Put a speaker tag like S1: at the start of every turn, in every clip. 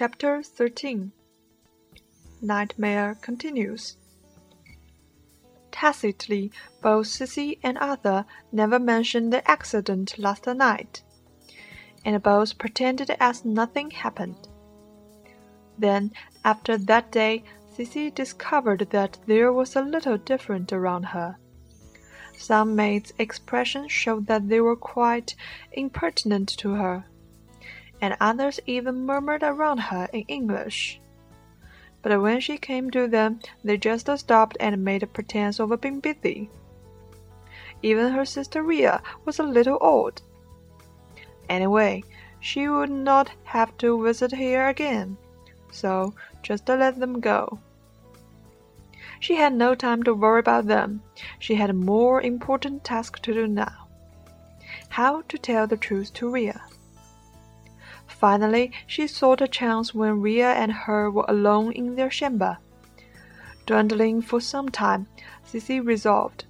S1: Chapter 13 Nightmare Continues Tacitly, both Sissy and Arthur never mentioned the accident last night, and both pretended as nothing happened. Then, after that day, Sissy discovered that there was a little different around her. Some maids' expressions showed that they were quite impertinent to her and others even murmured around her in English. But when she came to them, they just stopped and made a pretense of being busy. Even her sister Ria was a little odd. Anyway, she would not have to visit here again, so just let them go. She had no time to worry about them. She had a more important task to do now. How to tell the truth to Ria. Finally, she sought a chance when Ria and her were alone in their chamber. Dwelling for some time, Sissy resolved.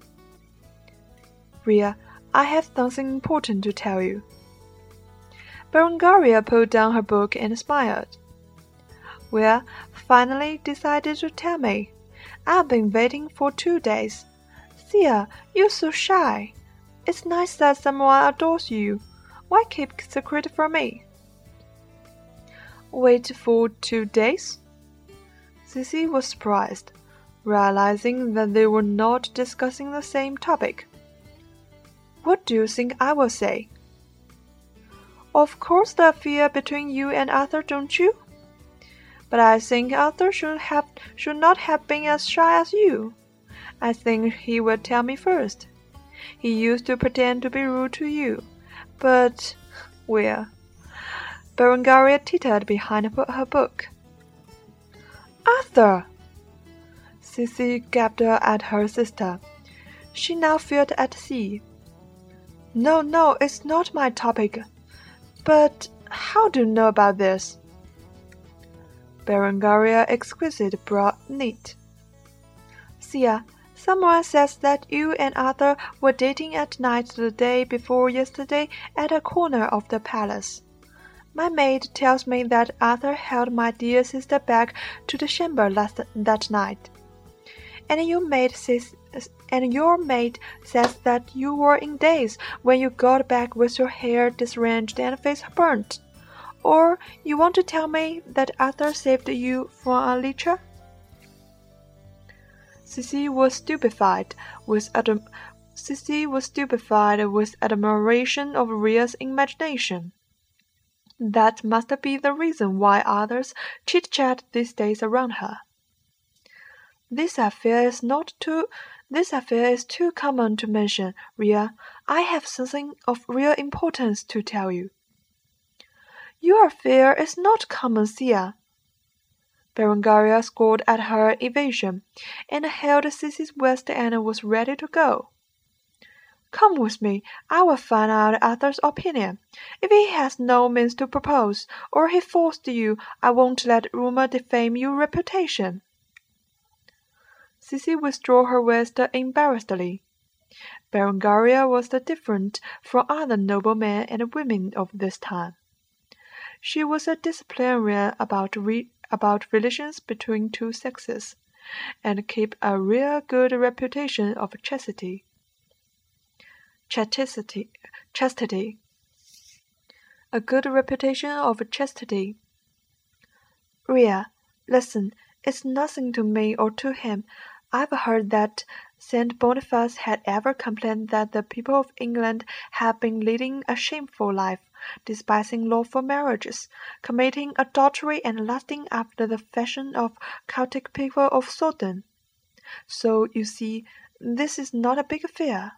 S1: Ria, I have something important to tell you. Berengaria put down her book and smiled. Well, finally decided to tell me. I've been waiting for two days. Thea, you're so shy. It's nice that someone adores you. Why keep secret from me? Wait for two days? Sissy was surprised, realizing that they were not discussing the same topic. What do you think I will say? Of course, the affair between you and Arthur, don't you? But I think Arthur should have should not have been as shy as you. I think he will tell me first. He used to pretend to be rude to you, but well, Berengaria tittered behind her book. Arthur! Sissy gaped at her sister. She now felt at sea. No, no, it's not my topic. But how do you know about this? Berengaria exquisite brow knit. Sia, someone says that you and Arthur were dating at night the day before yesterday at a corner of the palace. My maid tells me that Arthur held my dear sister back to the chamber last that night, and your maid says and your maid says that you were in daze when you got back with your hair disarranged and face burnt. Or you want to tell me that Arthur saved you from a lecher? Sissy was stupefied with Sissy was stupefied with admiration of Ria's imagination. That must be the reason why others chit chat these days around her. This affair is not too this affair is too common to mention, Ria. I have something of real importance to tell you. Your affair is not common, Sia. Berengaria scored at her evasion, and held Sissy's waist and was ready to go. Come with me. I will find out Arthur's opinion. If he has no means to propose, or he forced you, I won't let rumor defame your reputation. Sissy withdrew her waist embarrassedly. Berengaria was different from other noblemen and women of this time. She was a disciplinarian about re about relations between two sexes, and kept a real good reputation of chastity chastity, chastity. A good reputation of chastity. Ria, listen, it's nothing to me or to him. I've heard that Saint Boniface had ever complained that the people of England have been leading a shameful life, despising lawful marriages, committing adultery, and lusting after the fashion of Celtic people of Southern. So you see, this is not a big affair.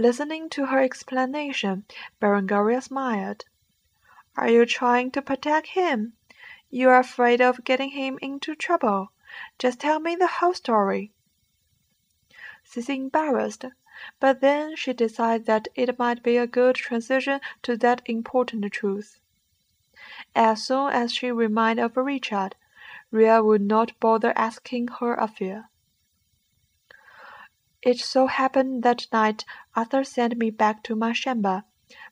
S1: Listening to her explanation, Berengaria smiled. Are you trying to protect him? You are afraid of getting him into trouble. Just tell me the whole story. Sissy embarrassed, but then she decided that it might be a good transition to that important truth. As soon as she reminded of Richard, Ria would not bother asking her affair. It so happened that night Arthur sent me back to my chamber,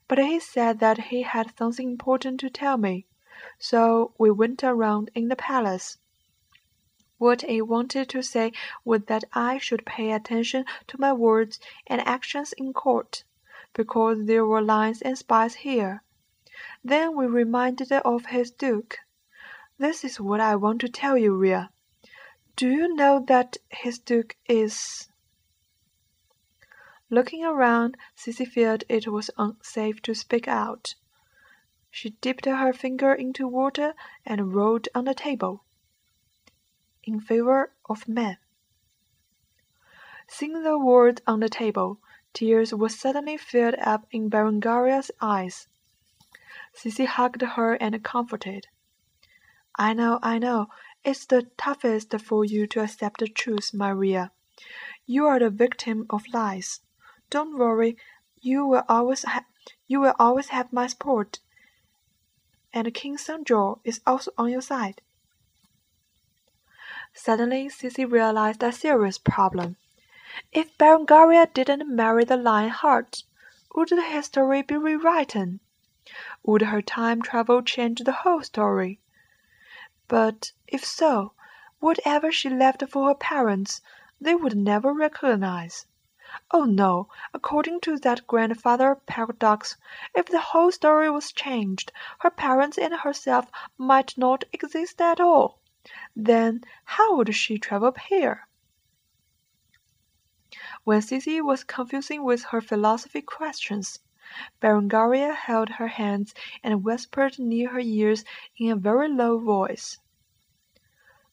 S1: but he said that he had something important to tell me, so we went around in the palace. What he wanted to say was that I should pay attention to my words and actions in court, because there were lions and spies here. Then we reminded of his duke. This is what I want to tell you, Ria. Do you know that his duke is Looking around, Sissy felt it was unsafe to speak out. She dipped her finger into water and wrote on the table in favor of men. Seeing the words on the table, tears were suddenly filled up in Berengaria's eyes. Sissy hugged her and comforted. I know, I know. It's the toughest for you to accept the truth, Maria. You are the victim of lies. Don't worry. You will always have you will always have my support. And King Sancho is also on your side. Suddenly Sissy realized a serious problem. If Berengaria didn't marry the lion heart, would the history be rewritten? Would her time travel change the whole story? But if so, whatever she left for her parents, they would never recognize. Oh no, according to that grandfather paradox, if the whole story was changed, her parents and herself might not exist at all. Then how would she travel here? When Sissy was confusing with her philosophy questions, Berengaria held her hands and whispered near her ears in a very low voice.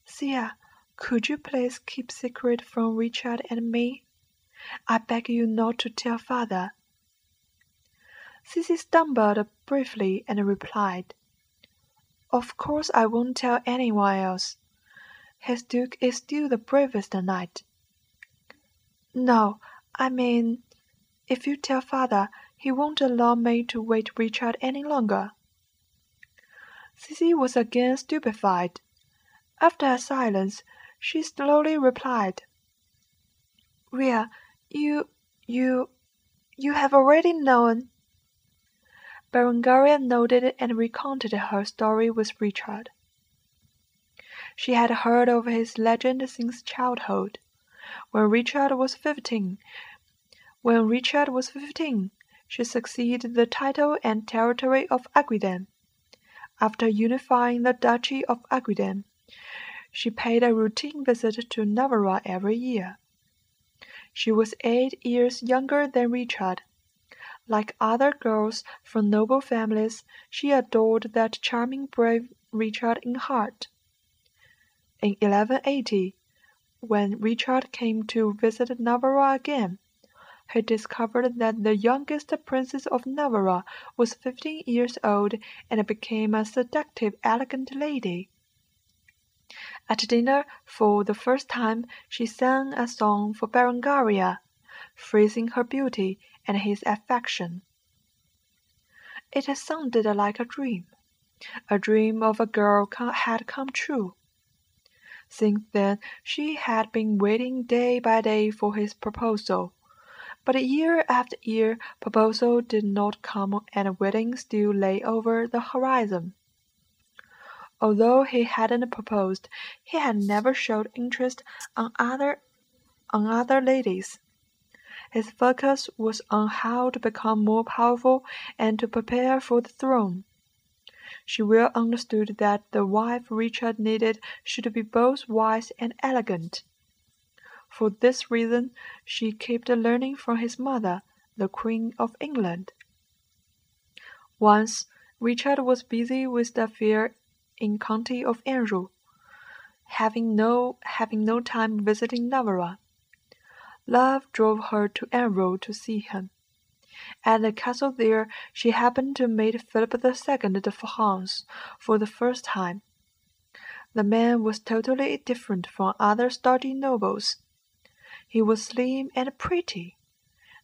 S1: Sia, could you please keep secret from Richard and me? I beg you not to tell father. Sissy stumbled briefly and replied. Of course I won't tell anyone else. His duke is still the bravest knight. No, I mean, if you tell father, he won't allow me to wait Richard any longer. Sissy was again stupefied. After a silence, she slowly replied, Ria, you, you, you have already known Berengaria nodded and recounted her story with Richard. She had heard of his legend since childhood. When Richard was fifteen, when Richard was fifteen, she succeeded the title and territory of Aquitaine. After unifying the Duchy of Aquitaine, she paid a routine visit to Navarre every year. She was eight years younger than Richard. Like other girls from noble families, she adored that charming brave Richard in heart. In 1180, when Richard came to visit Navarre again, he discovered that the youngest princess of Navarre was fifteen years old and became a seductive, elegant lady. At dinner, for the first time, she sang a song for Berengaria, praising her beauty and his affection. It sounded like a dream. A dream of a girl had come true. Since then she had been waiting day by day for his proposal. But year after year proposal did not come and wedding still lay over the horizon. Although he hadn't proposed, he had never showed interest on other on other ladies. His focus was on how to become more powerful and to prepare for the throne. She well understood that the wife Richard needed should be both wise and elegant. For this reason she kept learning from his mother, the Queen of England. Once Richard was busy with the affair in county of Anjou, having no having no time visiting Navarre. Love drove her to Anjou to see him. At the castle there she happened to meet Philip II de France for the first time. The man was totally different from other sturdy nobles. He was slim and pretty.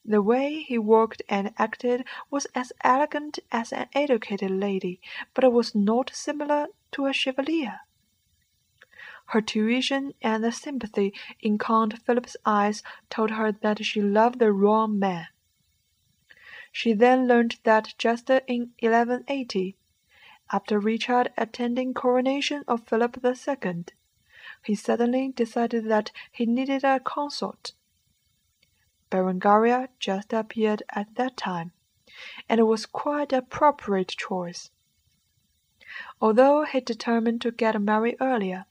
S1: The way he walked and acted was as elegant as an educated lady, but it was not similar to a chevalier. Her tuition and the sympathy in Count Philip's eyes told her that she loved the wrong man. She then learned that just in 1180, after Richard attending coronation of Philip II, he suddenly decided that he needed a consort. Berengaria just appeared at that time, and it was quite a appropriate choice. Although he determined to get married earlier,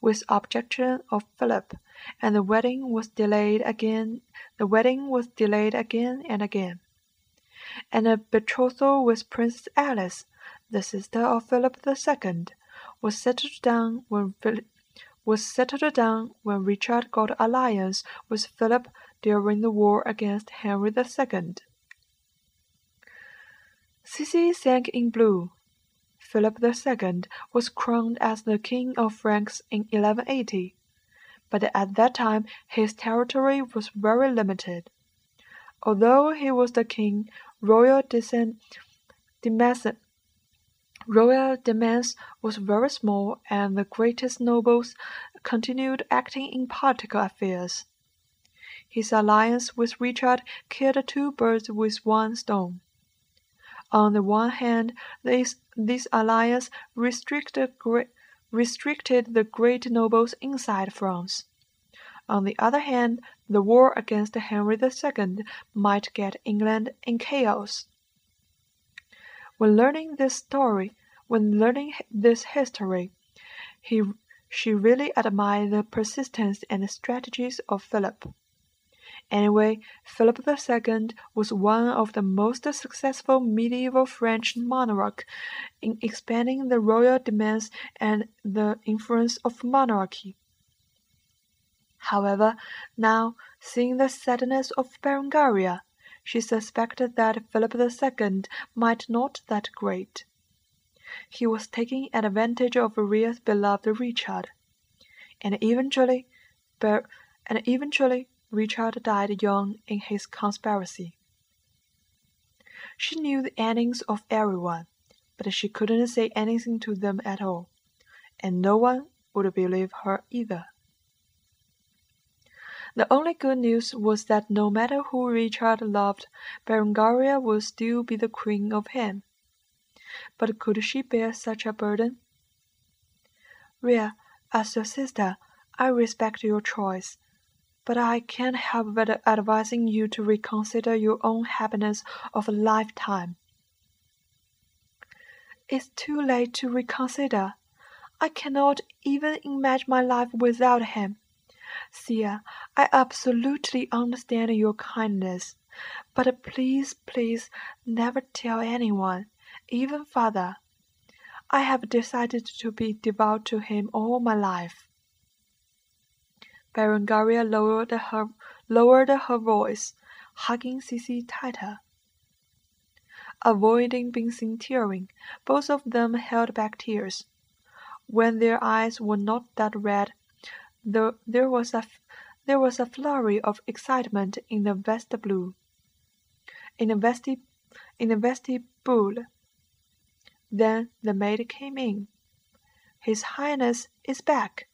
S1: with objection of Philip, and the wedding was delayed again the wedding was delayed again and again. And a betrothal with Princess Alice, the sister of Philip II, was settled down when Philip was settled down when Richard got alliance with Philip during the war against Henry II. Sissy sank in blue. Philip II was crowned as the King of France in 1180, but at that time his territory was very limited. Although he was the king, royal descent, royal demands was very small, and the greatest nobles continued acting in political affairs. His alliance with Richard killed two birds with one stone. On the one hand, this, this alliance restricted, restricted the great nobles inside France. On the other hand, the war against Henry II might get England in chaos. When learning this story, when learning this history, he, she really admired the persistence and strategies of Philip. Anyway, Philip II was one of the most successful medieval French monarchs in expanding the royal demands and the influence of monarchy. However, now, seeing the sadness of Berengaria, she suspected that Philip II might not that great. He was taking advantage of Maria's beloved Richard, and eventually, Ber- and eventually Richard died young in his conspiracy. She knew the endings of everyone, but she couldn't say anything to them at all, and no one would believe her either. The only good news was that no matter who Richard loved, Berengaria would still be the queen of him. But could she bear such a burden? Ria, as your sister, I respect your choice but I can't help but advising you to reconsider your own happiness of a lifetime. It's too late to reconsider. I cannot even imagine my life without him. Sia, I absolutely understand your kindness, but please, please never tell anyone, even father. I have decided to be devout to him all my life. Berengaria lowered her, lowered her voice, hugging Sissy tighter. Avoiding seen tearing, both of them held back tears. When their eyes were not that red, there, there was a there was a flurry of excitement in the vestibule. In the vesti in the vestibule. Then the maid came in. His Highness is back,